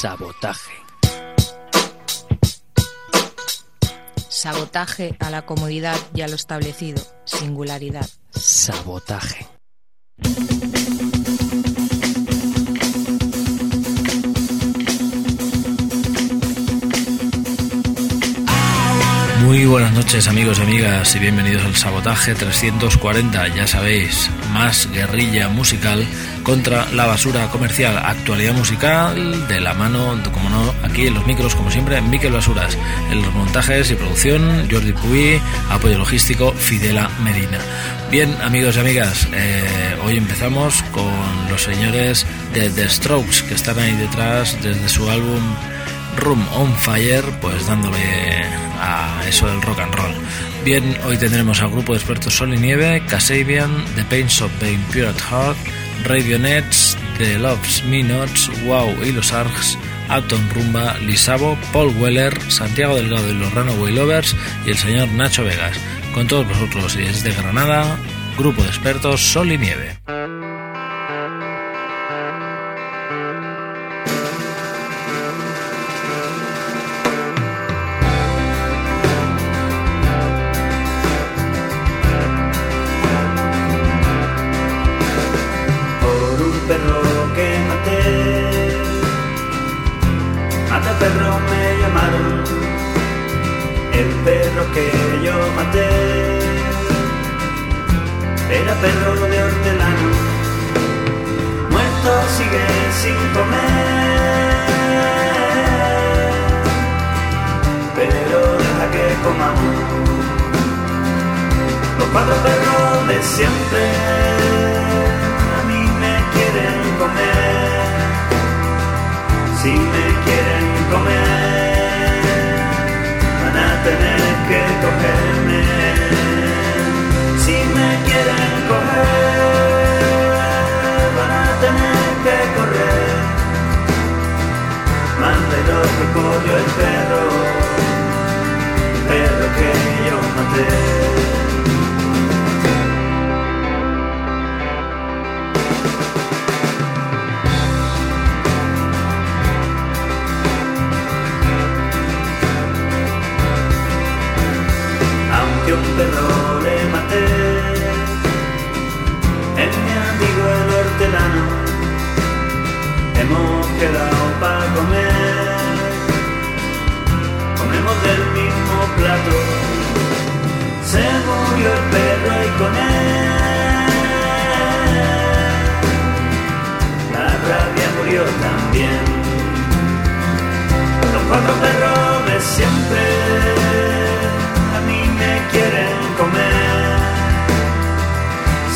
Sabotaje. Sabotaje a la comodidad y a lo establecido. Singularidad. Sabotaje. Muy buenas noches amigos y amigas y bienvenidos al Sabotaje 340, ya sabéis, más guerrilla musical contra la basura comercial, actualidad musical de la mano, como no, aquí en los micros como siempre, Miquel Basuras, en los montajes y producción, Jordi Puy, apoyo logístico, Fidela Medina. Bien amigos y amigas, eh, hoy empezamos con los señores de The Strokes que están ahí detrás desde su álbum Room on Fire, pues dándole a eso del rock and roll. Bien, hoy tendremos al grupo de expertos Sol y Nieve, Kasabian, The Pains of Being Pure at Heart, Radionets, The Loves Me Nots, Wow y los Args, Alton Rumba, Lisabo, Paul Weller, Santiago Delgado y los Runaway Lovers y el señor Nacho Vegas. Con todos vosotros y desde Granada, grupo de expertos Sol y Nieve. Cuatro perros de siempre a mí me quieren comer. Si me quieren comer, van a tener hemos quedado para comer. Comemos del mismo plato, se murió el perro y con él la rabia murió también. Los cuatro perros de siempre a mí me quieren comer.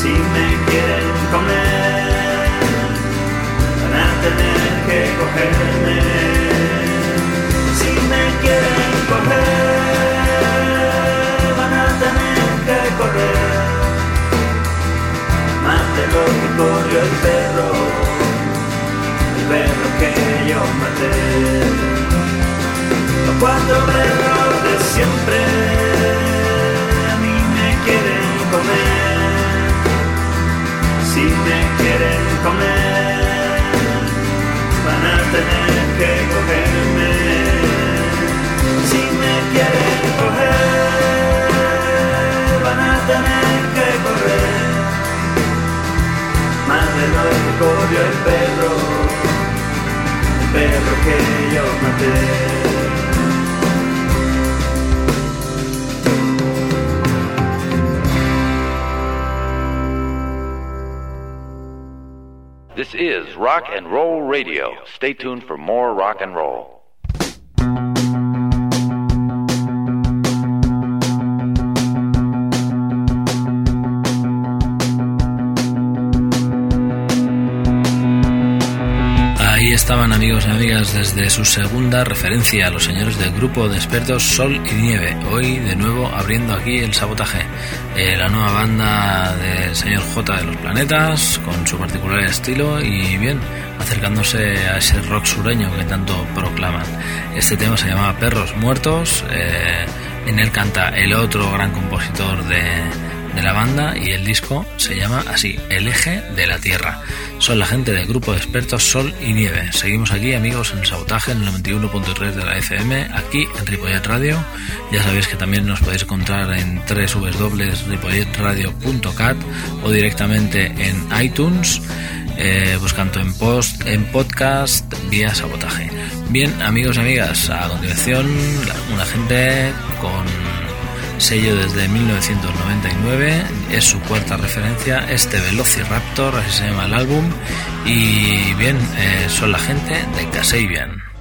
Si me quieren comer, corrió el perro, el perro que yo maté. Los cuatro perros de siempre a mí me quieren comer. Si me quieren comer, van a tener que cogerme. Si me quieren corrió el perro, el perro que yo maté. This is Rock and Roll Radio. Stay tuned for more rock and roll. Estaban amigos y amigas desde su segunda referencia a los señores del grupo de expertos Sol y Nieve. Hoy de nuevo abriendo aquí el sabotaje. Eh, la nueva banda del señor J de los Planetas con su particular estilo y bien, acercándose a ese rock sureño que tanto proclaman. Este tema se llamaba Perros Muertos. eh, en él canta el otro gran compositor de, de la banda y el disco se llama así, El eje de la Tierra. Son la gente del grupo de expertos Sol y Nieve. Seguimos aquí, amigos, en Sabotaje, en el 91.3 de la FM, aquí en Ripollet Radio. Ya sabéis que también nos podéis encontrar en www.ripolletradio.cat o directamente en iTunes. Eh, buscando en post, en podcast vía sabotaje. Bien, amigos y amigas, a continuación, una gente con sello desde 1999, es su cuarta referencia, este Velociraptor, así se llama el álbum, y bien, eh, son la gente de Casabian.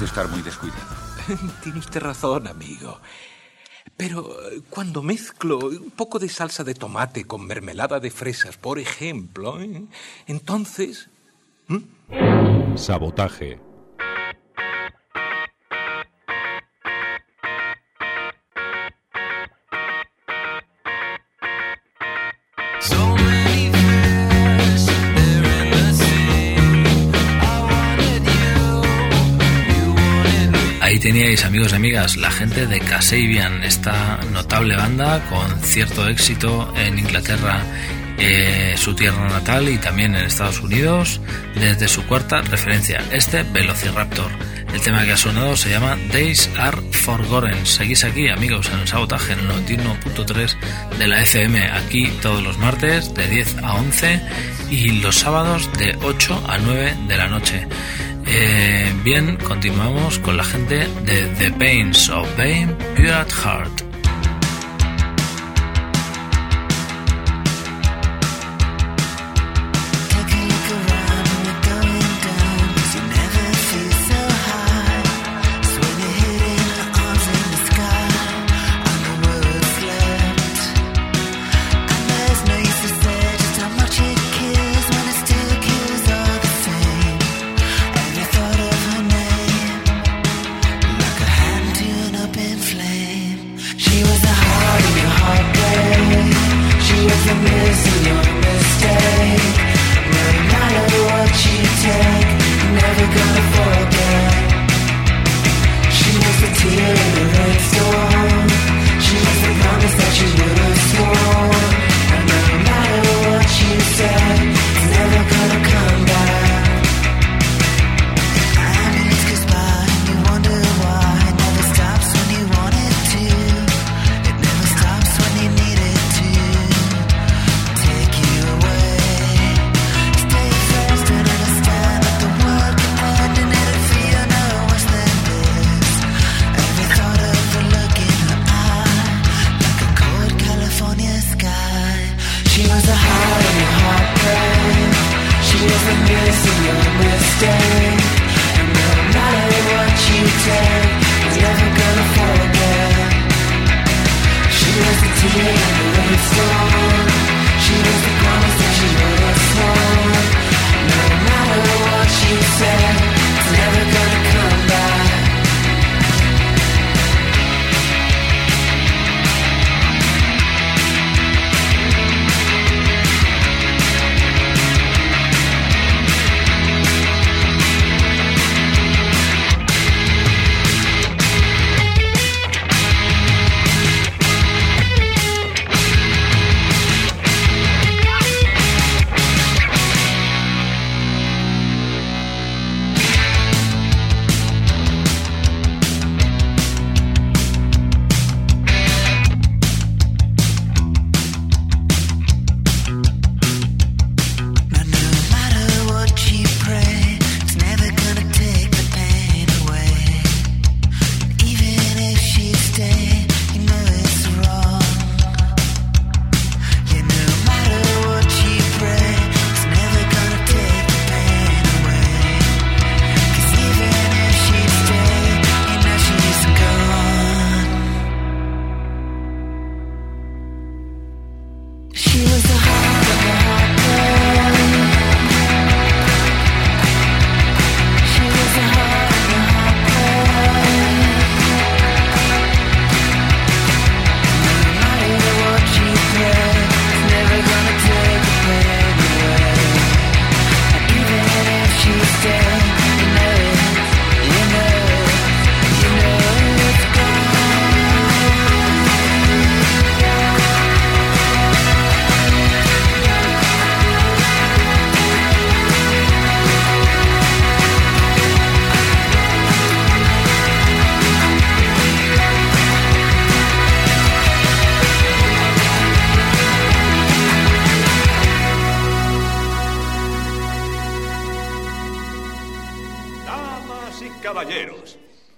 Parece estar muy descuidado. Tiene usted razón, amigo. Pero eh, cuando mezclo un poco de salsa de tomate con mermelada de fresas, por ejemplo, ¿eh? entonces... Sabotaje. Teníais, amigos y amigas, la gente de Kasabian, esta notable banda con cierto éxito en Inglaterra, eh, su tierra natal y también en Estados Unidos, desde su cuarta referencia, este Velociraptor. El tema que ha sonado se llama Days Are Forgotten. Seguís aquí, amigos, en el sabotaje en el 91.3 de la FM, aquí todos los martes de 10 a 11 y los sábados de 8 a 9 de la noche. Eh, bien, continuamos con la gente de The Pains of Pain Pure at Heart.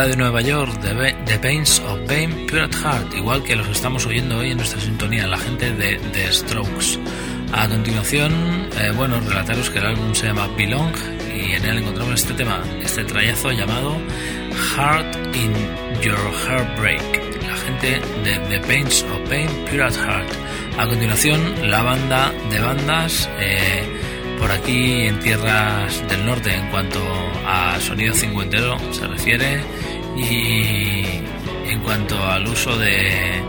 Ciudad de Nueva York, The Pains of Pain, Pure at Heart, igual que los estamos oyendo hoy en nuestra sintonía, la gente de The Strokes. A continuación, eh, bueno, relataros que el álbum se llama Belong y en él encontramos este tema, este trayazo llamado Heart in Your Heartbreak, la gente de The Pains of Pain, Pure at Heart. A continuación, la banda de bandas. Eh, por aquí en tierras del norte en cuanto a sonido cincuentero se refiere y en cuanto al uso de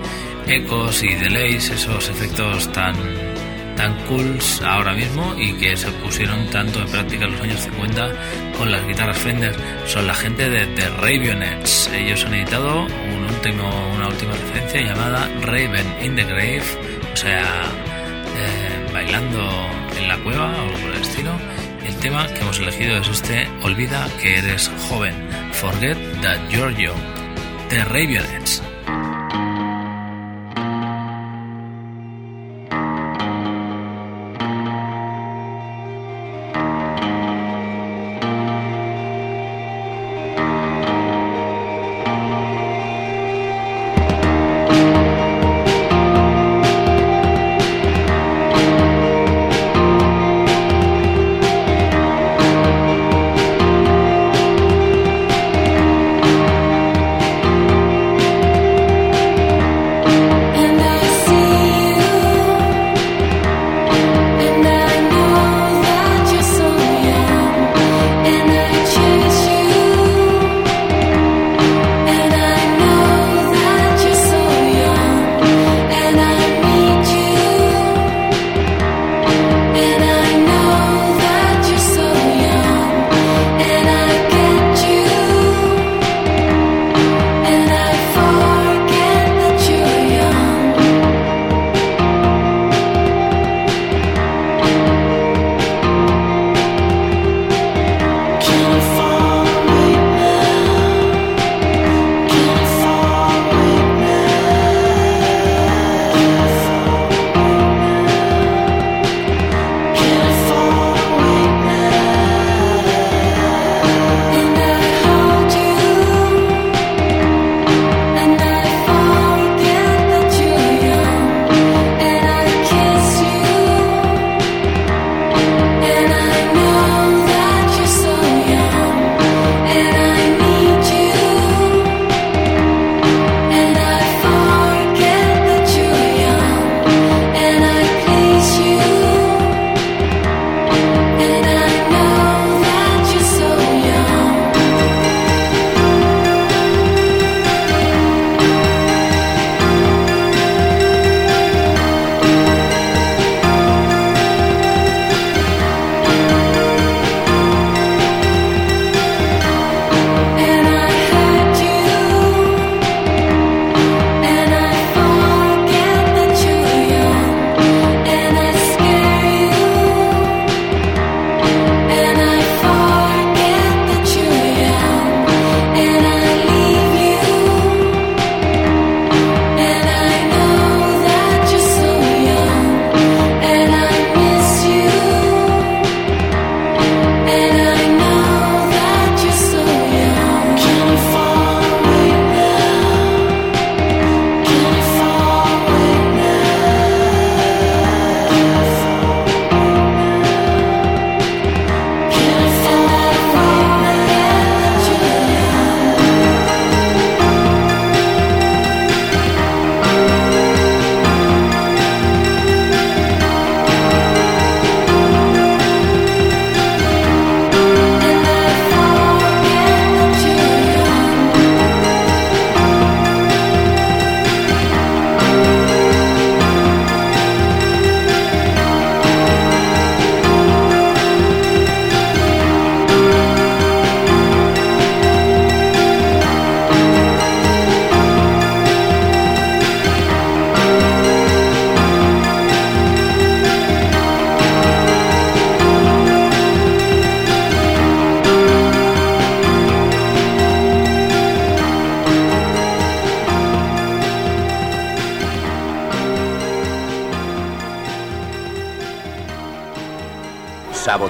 ecos y delays, esos efectos tan tan cools ahora mismo y que se pusieron tanto en práctica en los años 50 con las guitarras Fender son la gente de The Ravenettes. Ellos han editado un último, una última referencia llamada Raven in the Grave, o sea, eh, bailando en la cueva o algo por el estilo. Tema que hemos elegido es este Olvida que eres joven. Forget that you're young.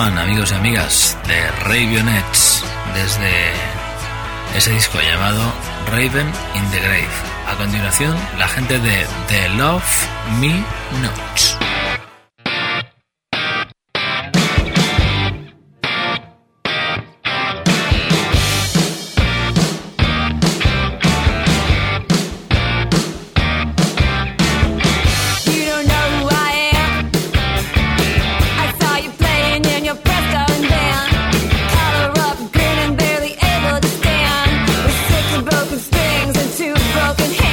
Amigos y amigas de Ravionets desde ese disco llamado Raven in the Grave. A continuación, la gente de The Love Me Notes. broken hand.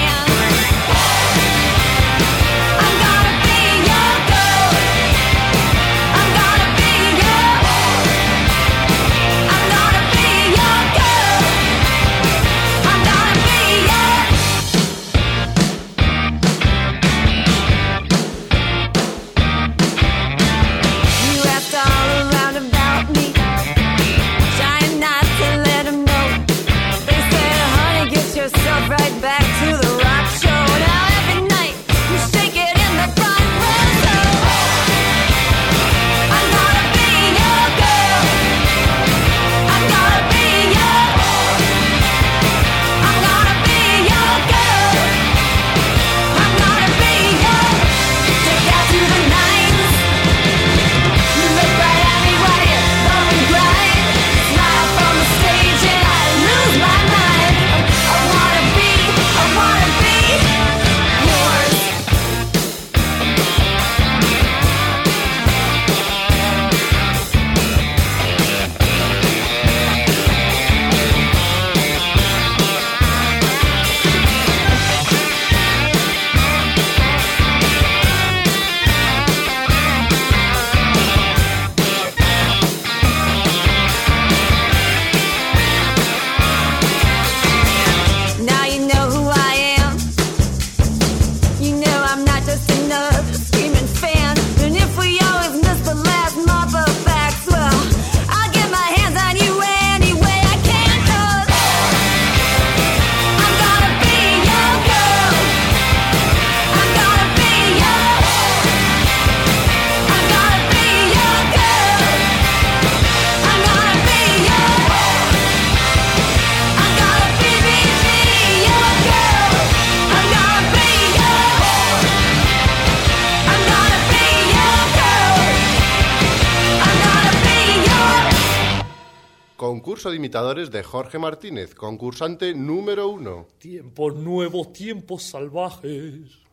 Concurso de imitadores de Jorge Martínez, concursante número uno. Tiempos nuevos, tiempos salvajes.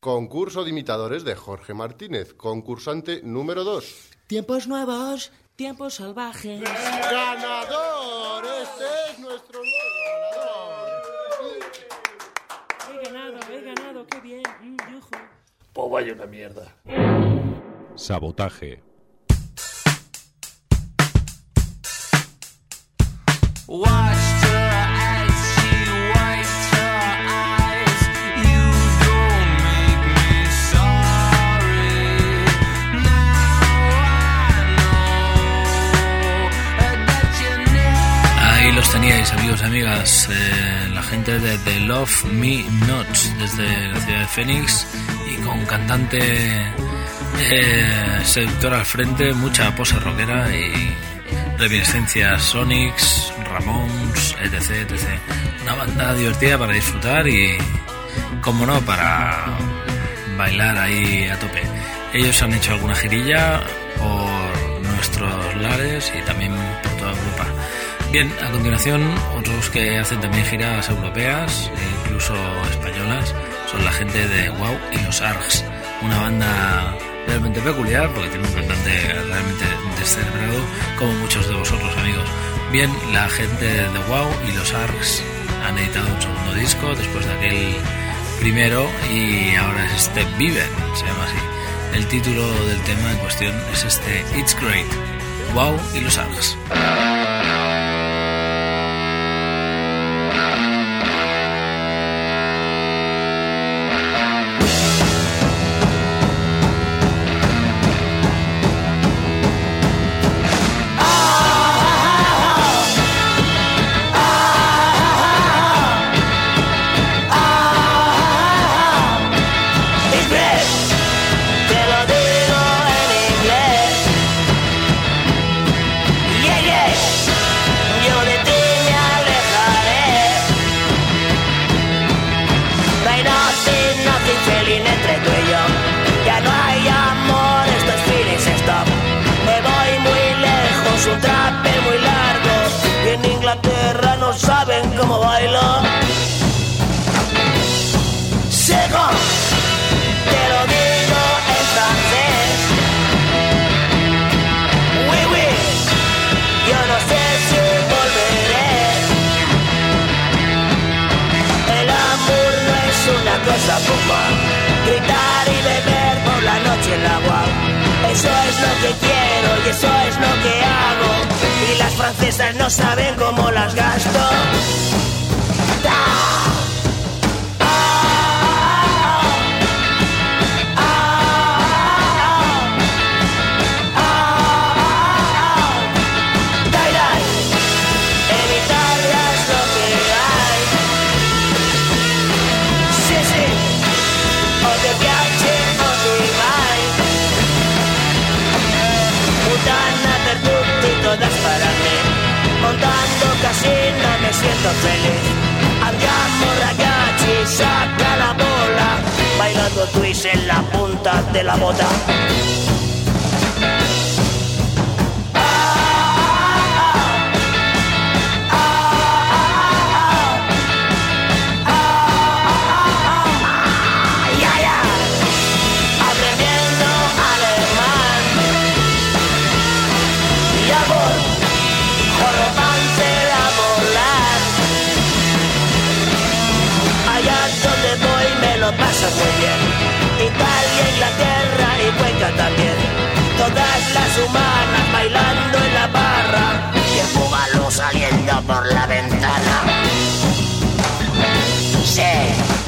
Concurso de imitadores de Jorge Martínez, concursante número dos. Tiempos nuevos, tiempos salvajes. ¡Ganador! Este es nuestro nuevo ganador. He ganado, he ganado, qué bien. Mm, yujú. Pues vaya una mierda. Sabotaje. Los teníais, amigos y amigas, eh, la gente de The Love Me Nots, desde la ciudad de Phoenix, y con cantante eh, seductor al frente, mucha pose rockera y reminiscencias Sonics, Ramones, etc, etc. Una banda divertida para disfrutar y, como no, para bailar ahí a tope. Ellos han hecho alguna girilla por nuestros lares y también por toda Europa. Bien, a continuación, otros que hacen también giras europeas e incluso españolas son la gente de Wow y los Args, una banda realmente peculiar porque tiene un cantante realmente descerebrado como muchos de vosotros amigos. Bien, la gente de Wow y los Args han editado un segundo disco después de aquel primero y ahora es este Viven, se llama así. El título del tema en cuestión es este It's Great. Wow y los Args. No saben cómo las gasto. Feliz. Andiamo ragazzi, saca la bola. Bailando twist en la punta de la bota. Lo muy bien. Italia, Inglaterra y Cuenca también. Todas las humanas bailando en la barra. Y el búbalo saliendo por la ventana. Sí.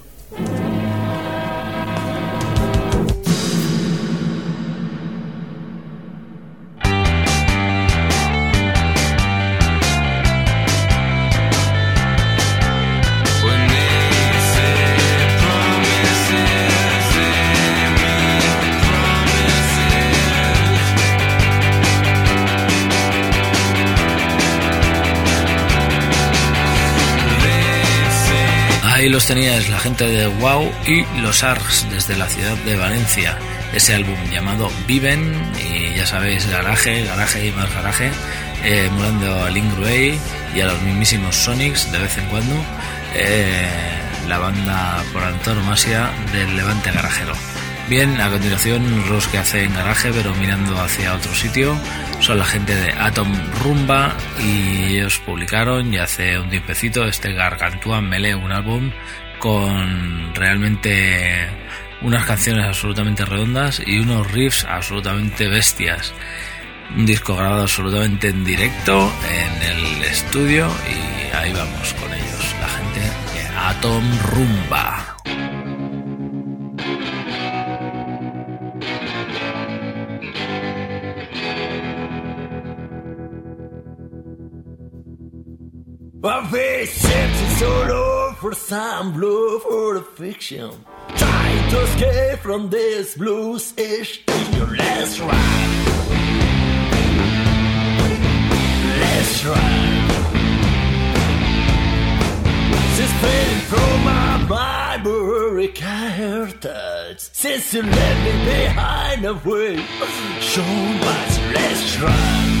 Los tenías, la gente de Wow y los Args desde la ciudad de Valencia. Ese álbum llamado Viven, y ya sabéis, garaje, garaje y más garaje, eh, emulando a Link y a los mismísimos Sonics de vez en cuando. eh, la banda por antonomasia del Levante Garajero. Bien, a continuación los que hacen garaje pero mirando hacia otro sitio son la gente de Atom Rumba y ellos publicaron ya hace un tiempecito este Gargantua Melee, un álbum con realmente unas canciones absolutamente redondas y unos riffs absolutamente bestias. Un disco grabado absolutamente en directo en el estudio y ahí vamos con ellos, la gente de Atom Rumba. My face searching solo for some blue for the fiction. Trying to escape from this blues ish in your last ride. Last ride. This pain from my barbaric heritage. Since you left me behind a way, show my last run.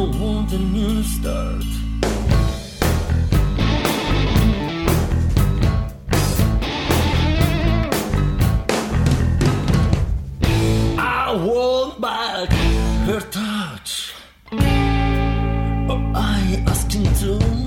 don't want a new start. I want back her touch, but I asking too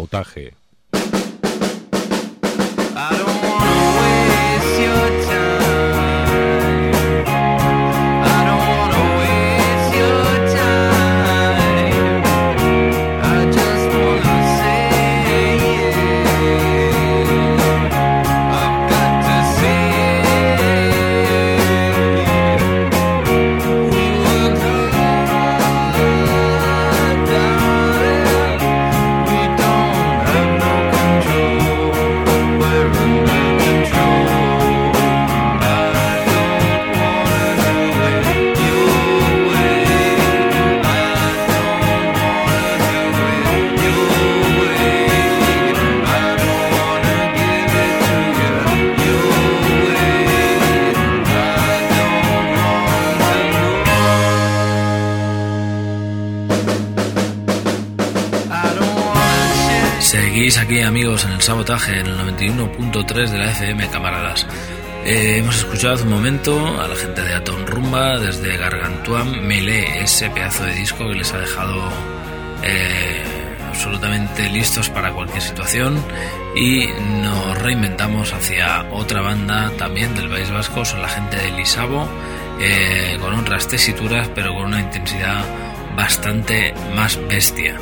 Sabotaje. Sabotaje en el 91.3 de la FM camaradas. Eh, hemos escuchado hace un momento a la gente de Atom Rumba desde Gargantuan Melee, ese pedazo de disco que les ha dejado eh, absolutamente listos para cualquier situación y nos reinventamos hacia otra banda también del País Vasco, son la gente de Lisabo, eh, con otras tesituras pero con una intensidad bastante más bestia.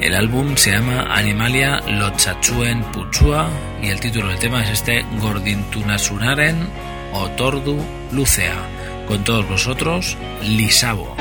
El álbum se llama Animalia Lochachuen Puchua y el título del tema es este Gordintunasunaren Otordu Lucea. Con todos vosotros, Lisabo.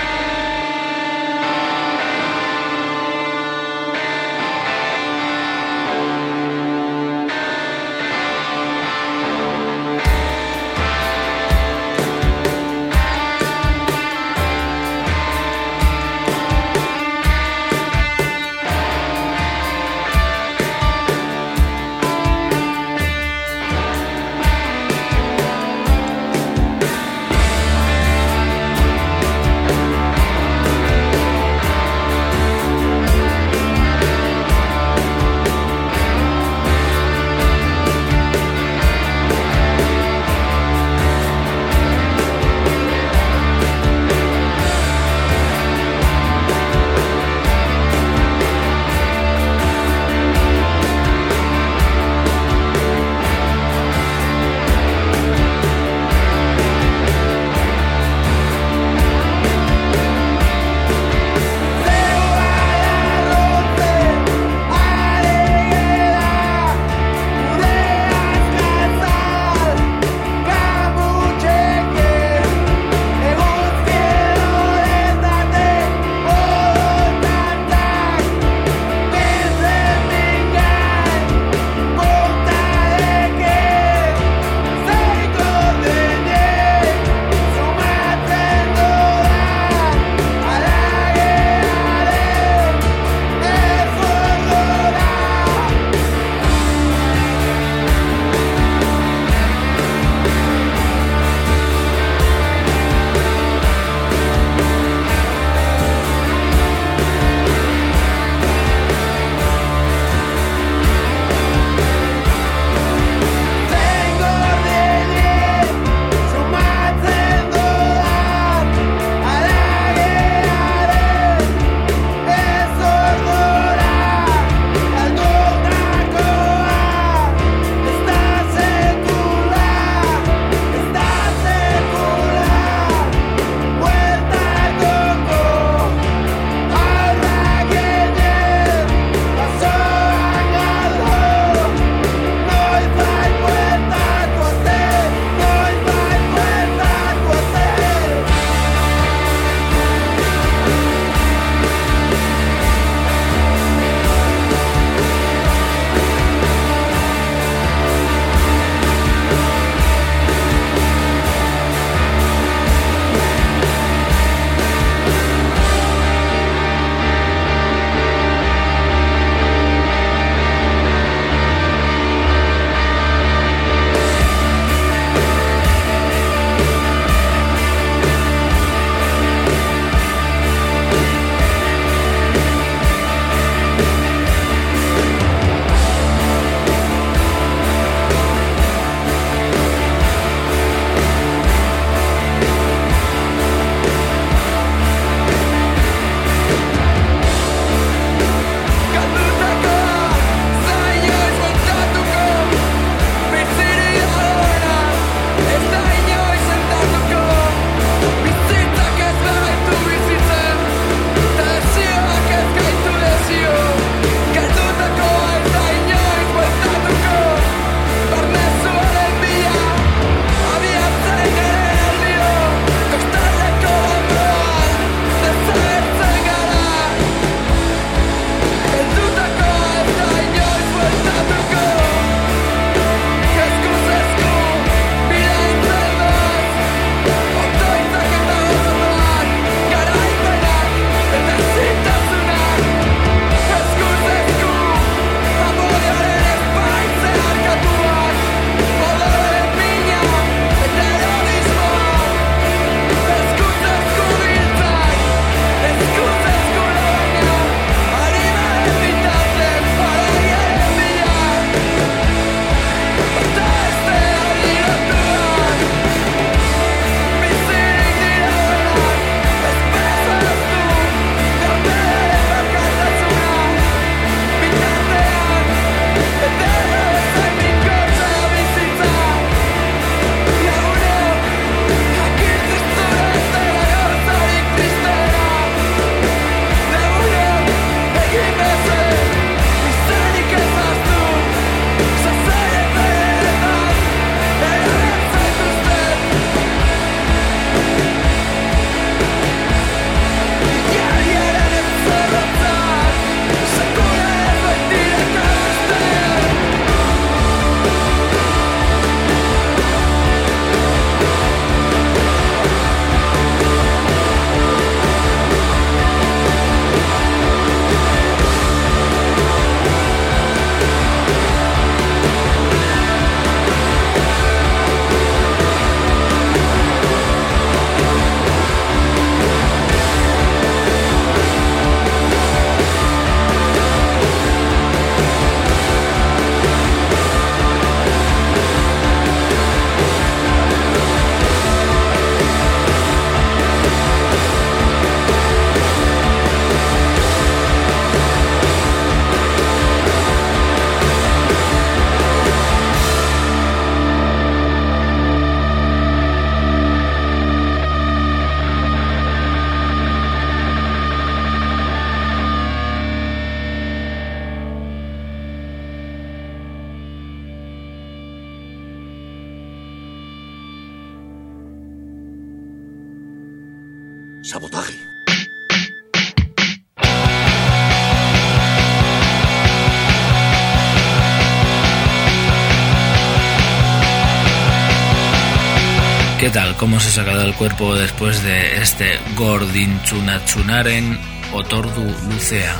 ¿Cómo se ha sacado el cuerpo después de este Gordin Chunachunaren Otordu Lucea?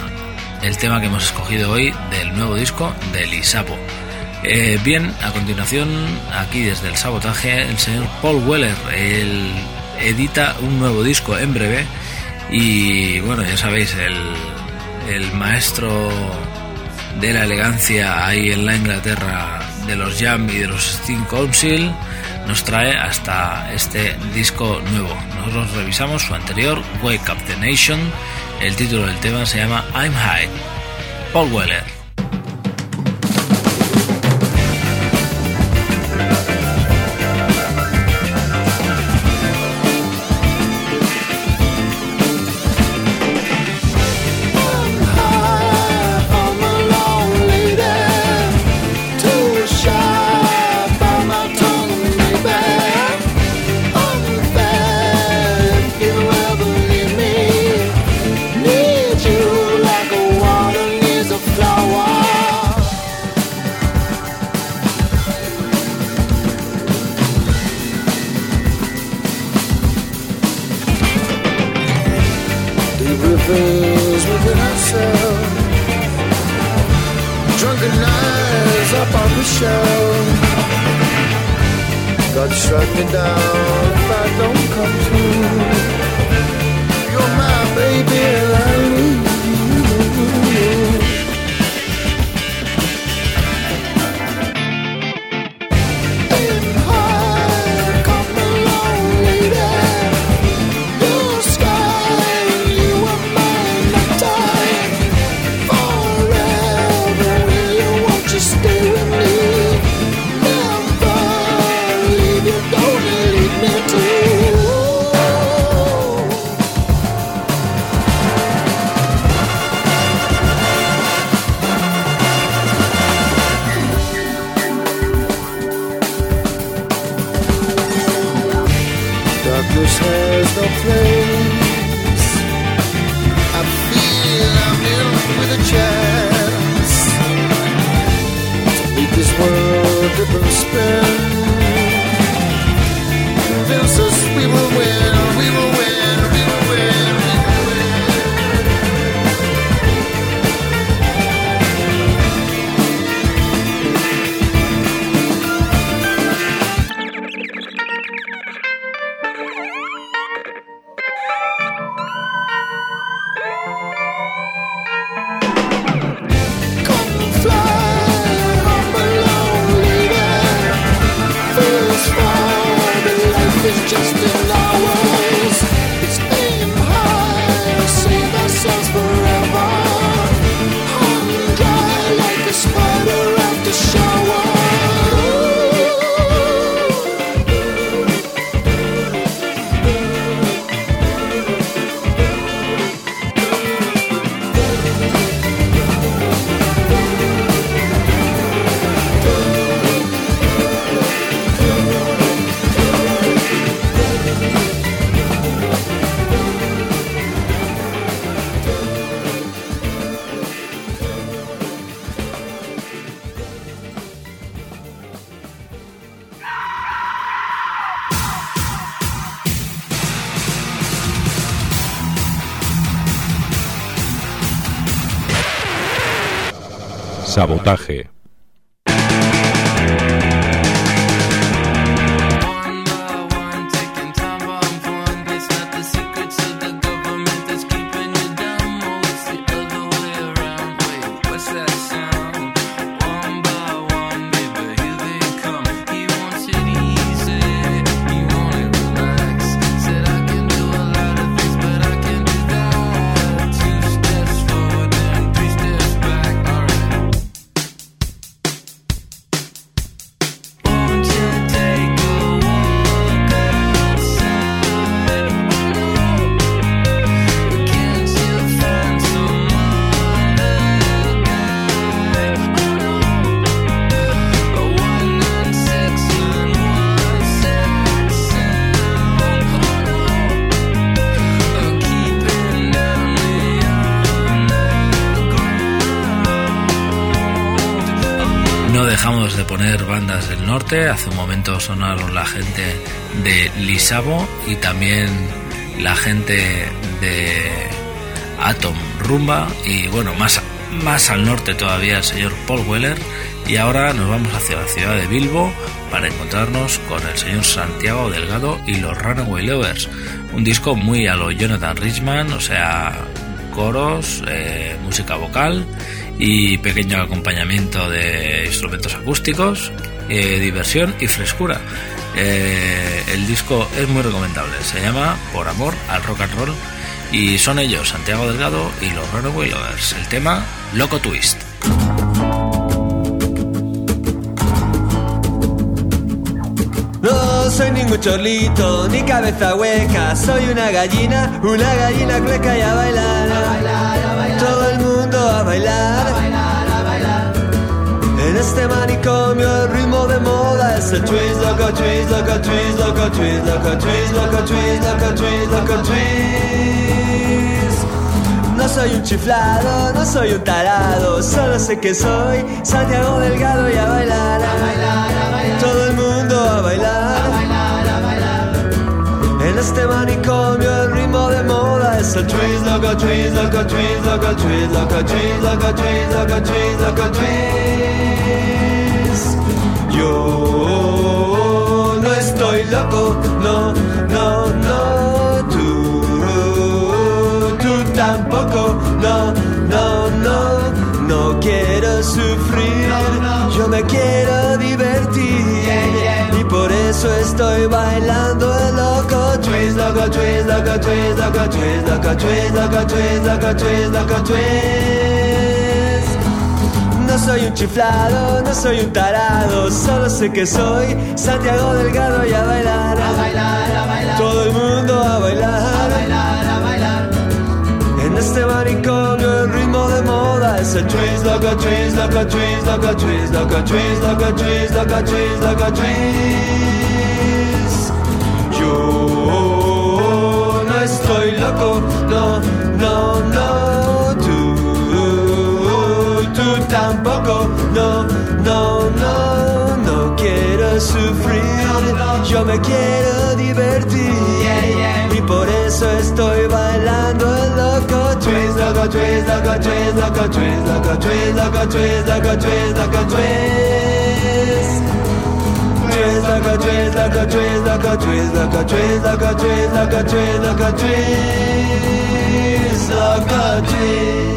El tema que hemos escogido hoy del nuevo disco de Lisapo. Eh, bien, a continuación, aquí desde el sabotaje, el señor Paul Weller él edita un nuevo disco en breve y bueno, ya sabéis, el, el maestro de la elegancia ahí en la Inglaterra de los Jam y de los Steam Council nos trae hasta este disco nuevo. Nosotros revisamos su anterior, Wake Up the Nation. El título del tema se llama I'm High. Paul Weller. Sabotaje. Hace un momento sonaron la gente de Lisabo y también la gente de Atom Rumba y bueno, más, más al norte todavía el señor Paul Weller. Y ahora nos vamos hacia la ciudad de Bilbo para encontrarnos con el señor Santiago Delgado y los Runaway Lovers. Un disco muy a lo Jonathan Richman, o sea, coros, eh, música vocal y pequeño acompañamiento de instrumentos acústicos, eh, diversión y frescura. Eh, el disco es muy recomendable, se llama Por Amor al Rock and Roll y son ellos, Santiago Delgado y los Runaway Lovers. El tema Loco Twist. No soy ningún chorlito, ni cabeza hueca, soy una gallina, una gallina clueca y a bailar, todo el mundo a bailar, este manicomio el ritmo de moda es el twist, loco twist, loco twist, loco twist, loco twist, loco twist, loco twist, loco twist. No soy un chiflado, no soy un tarado, solo sé que soy Santiago Delgado y a bailar, todo el mundo a bailar, En este manicomio el ritmo de moda es el twist, loco twist, loco twist, loco twist, loco twist, loco twist, loco twist, loco twist. Yo no estoy loco, no, no, no, tú, tú tampoco, no, no, no, no quiero sufrir, yo me quiero divertir. Y por eso estoy bailando el loco. Twist, loco twist, loco twist, loco twist, loco twist, loco twist, loco twist, loco twist. No soy un chiflado, no soy un tarado, solo sé que soy Santiago Delgado y a bailar, a bailar, a bailar. Todo el mundo a bailar, a bailar, a bailar. En este manicomio el ritmo de moda es el twist, loco twist, loco twist, loco twist, loco twist, loco twist, loco twist, loco twist. Yo no estoy loco, no, no, no, tampoco, no, no, no, no quiero sufrir, yo me quiero divertir y por eso estoy bailando loco twist, loco twist, loco twist, loco twist, loco twist, loco twist, loco twist, loco twist. Twist, loco twist, loco twist, loco twist, loco twist, loco twist, loco twist, loco twist, loco twist.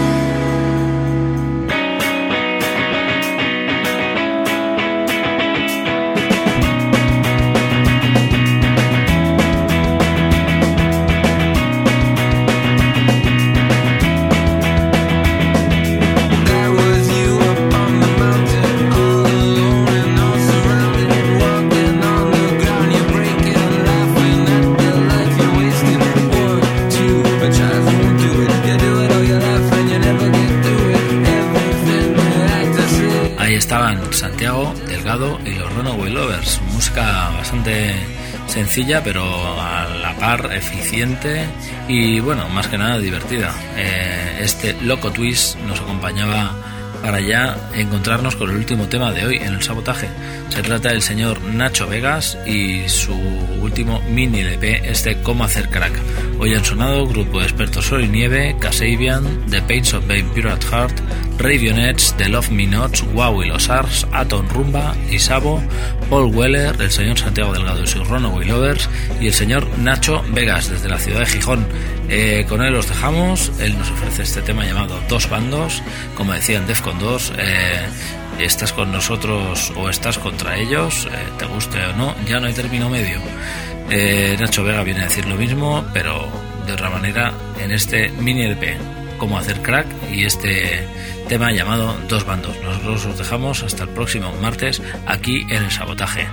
Bastante sencilla, pero a la par eficiente y, bueno, más que nada divertida. Eh, este Loco Twist nos acompañaba para ya encontrarnos con el último tema de hoy en el sabotaje. Se trata del señor Nacho Vegas y su último mini LP, este Cómo hacer crack. Hoy han sonado grupo de expertos Sol y Nieve, Kasabian, The Pains of Babe Pure at Heart, Ravionettes, The Love Me Nots, Wow y los Ars, Atom Rumba, Isabo, Paul Weller, el señor Santiago Delgado y sus Runaway Lovers y el señor Nacho Vegas desde la ciudad de Gijón. Eh, con él los dejamos, él nos ofrece este tema llamado Dos Bandos, como decían Defcon 2, eh, estás con nosotros o estás contra ellos, eh, te guste o no, ya no hay término medio. Nacho Vega viene a decir lo mismo, pero de otra manera en este mini LP, cómo hacer crack y este tema llamado Dos Bandos. Nosotros os dejamos hasta el próximo martes aquí en el sabotaje.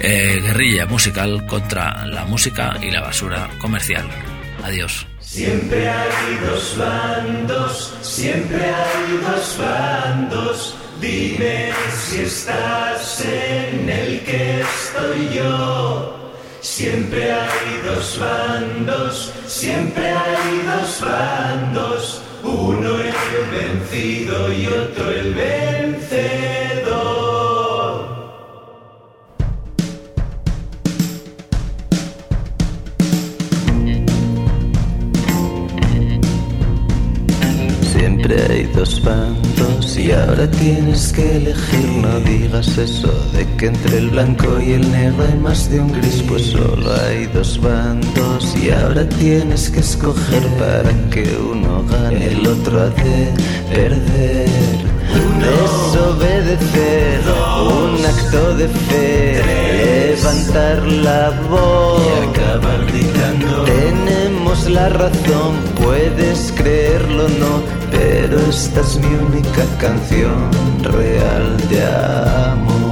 Eh, guerrilla musical contra la música y la basura comercial. Adiós. Siempre hay dos bandos, siempre hay dos bandos. Dime si estás en el que estoy yo. Siempre hay dos bandos, siempre hay dos bandos. Uno el vencido y otro el vencedor. Siempre hay dos bandos y ahora tienes que elegir. No digas eso de que entre el blanco y el negro hay más de un gris, pues solo hay dos bandos y ahora tienes que escoger para que uno gane, el otro ha de perder. Desobedecer, un acto de fe, levantar la voz y acabar gritando. Tenemos la razón, puedes creerlo o no, pero esta es mi única canción real de amor.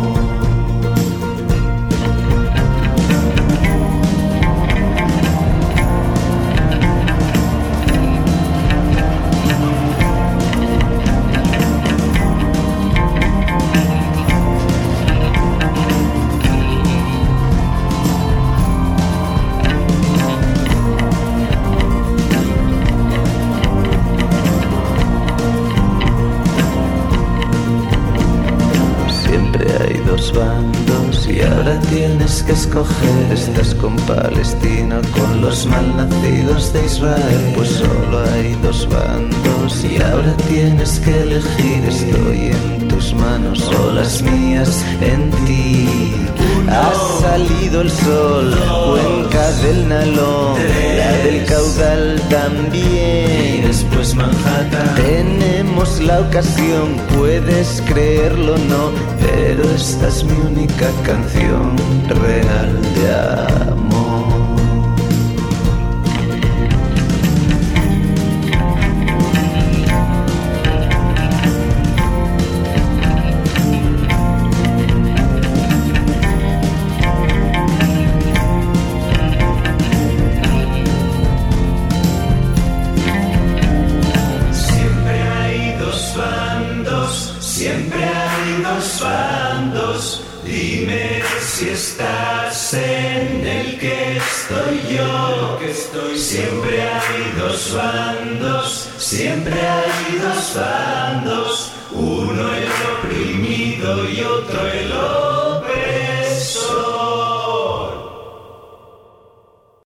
Que escoger. Estás con Palestina, con los malnacidos de Israel. Pues solo hay dos bandos y ahora tienes que elegir. Estoy en tus manos o las mías en ti. Ha salido el sol, cuenca del Nalón, la del caudal también. Y después Manhattan. Tenemos la ocasión, puedes creerlo o no, pero esta es mi única canción real de amor. Hay